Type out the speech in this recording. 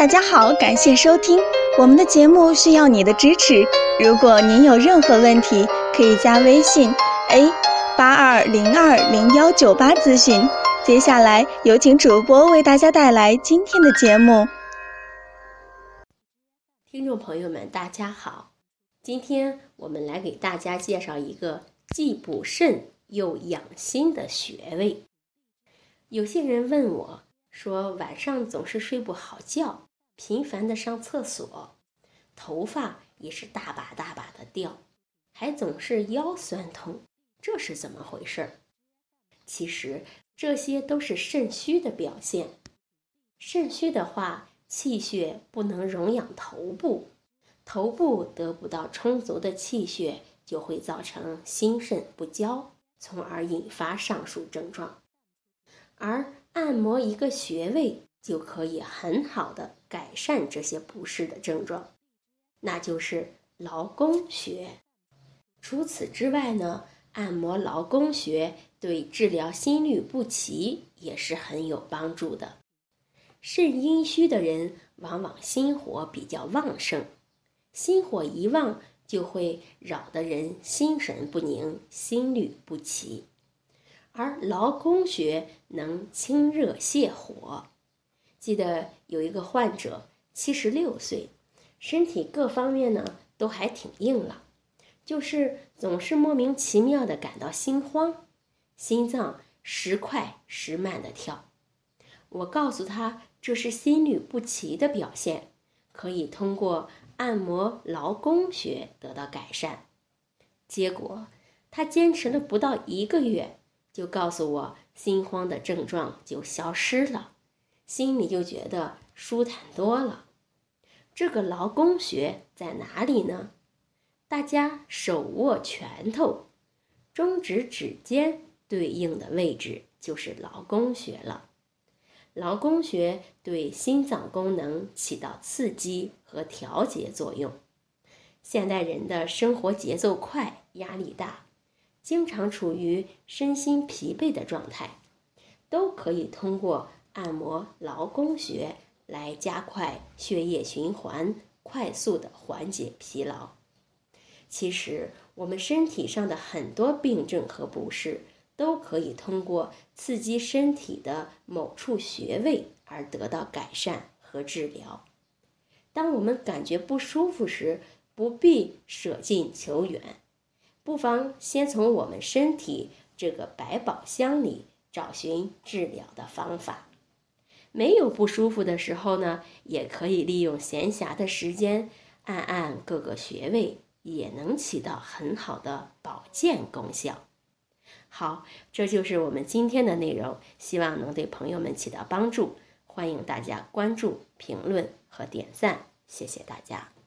大家好，感谢收听我们的节目，需要你的支持。如果您有任何问题，可以加微信 a 八二零二零幺九八咨询。接下来有请主播为大家带来今天的节目。听众朋友们，大家好，今天我们来给大家介绍一个既补肾又养心的穴位。有些人问我说，晚上总是睡不好觉，频繁的上厕所，头发也是大把大把的掉，还总是腰酸痛，这是怎么回事？其实这些都是肾虚的表现。肾虚的话，气血不能荣养头部，头部得不到充足的气血，就会造成心肾不交，从而引发上述症状。而按摩一个穴位就可以很好的改善这些不适的症状，那就是劳宫穴。除此之外呢，按摩劳宫穴对治疗心律不齐也是很有帮助的。肾阴虚的人往往心火比较旺盛，心火一旺就会扰得人心神不宁、心律不齐。而劳宫穴能清热泻火。记得有一个患者，七十六岁，身体各方面呢都还挺硬朗，就是总是莫名其妙的感到心慌，心脏时快时慢的跳。我告诉他，这是心律不齐的表现，可以通过按摩劳宫穴得到改善。结果他坚持了不到一个月。就告诉我，心慌的症状就消失了，心里就觉得舒坦多了。这个劳宫穴在哪里呢？大家手握拳头，中指指尖对应的位置就是劳宫穴了。劳宫穴对心脏功能起到刺激和调节作用。现代人的生活节奏快，压力大。经常处于身心疲惫的状态，都可以通过按摩劳宫穴来加快血液循环，快速的缓解疲劳。其实，我们身体上的很多病症和不适，都可以通过刺激身体的某处穴位而得到改善和治疗。当我们感觉不舒服时，不必舍近求远。不妨先从我们身体这个百宝箱里找寻治疗的方法。没有不舒服的时候呢，也可以利用闲暇的时间按按各个穴位，也能起到很好的保健功效。好，这就是我们今天的内容，希望能对朋友们起到帮助。欢迎大家关注、评论和点赞，谢谢大家。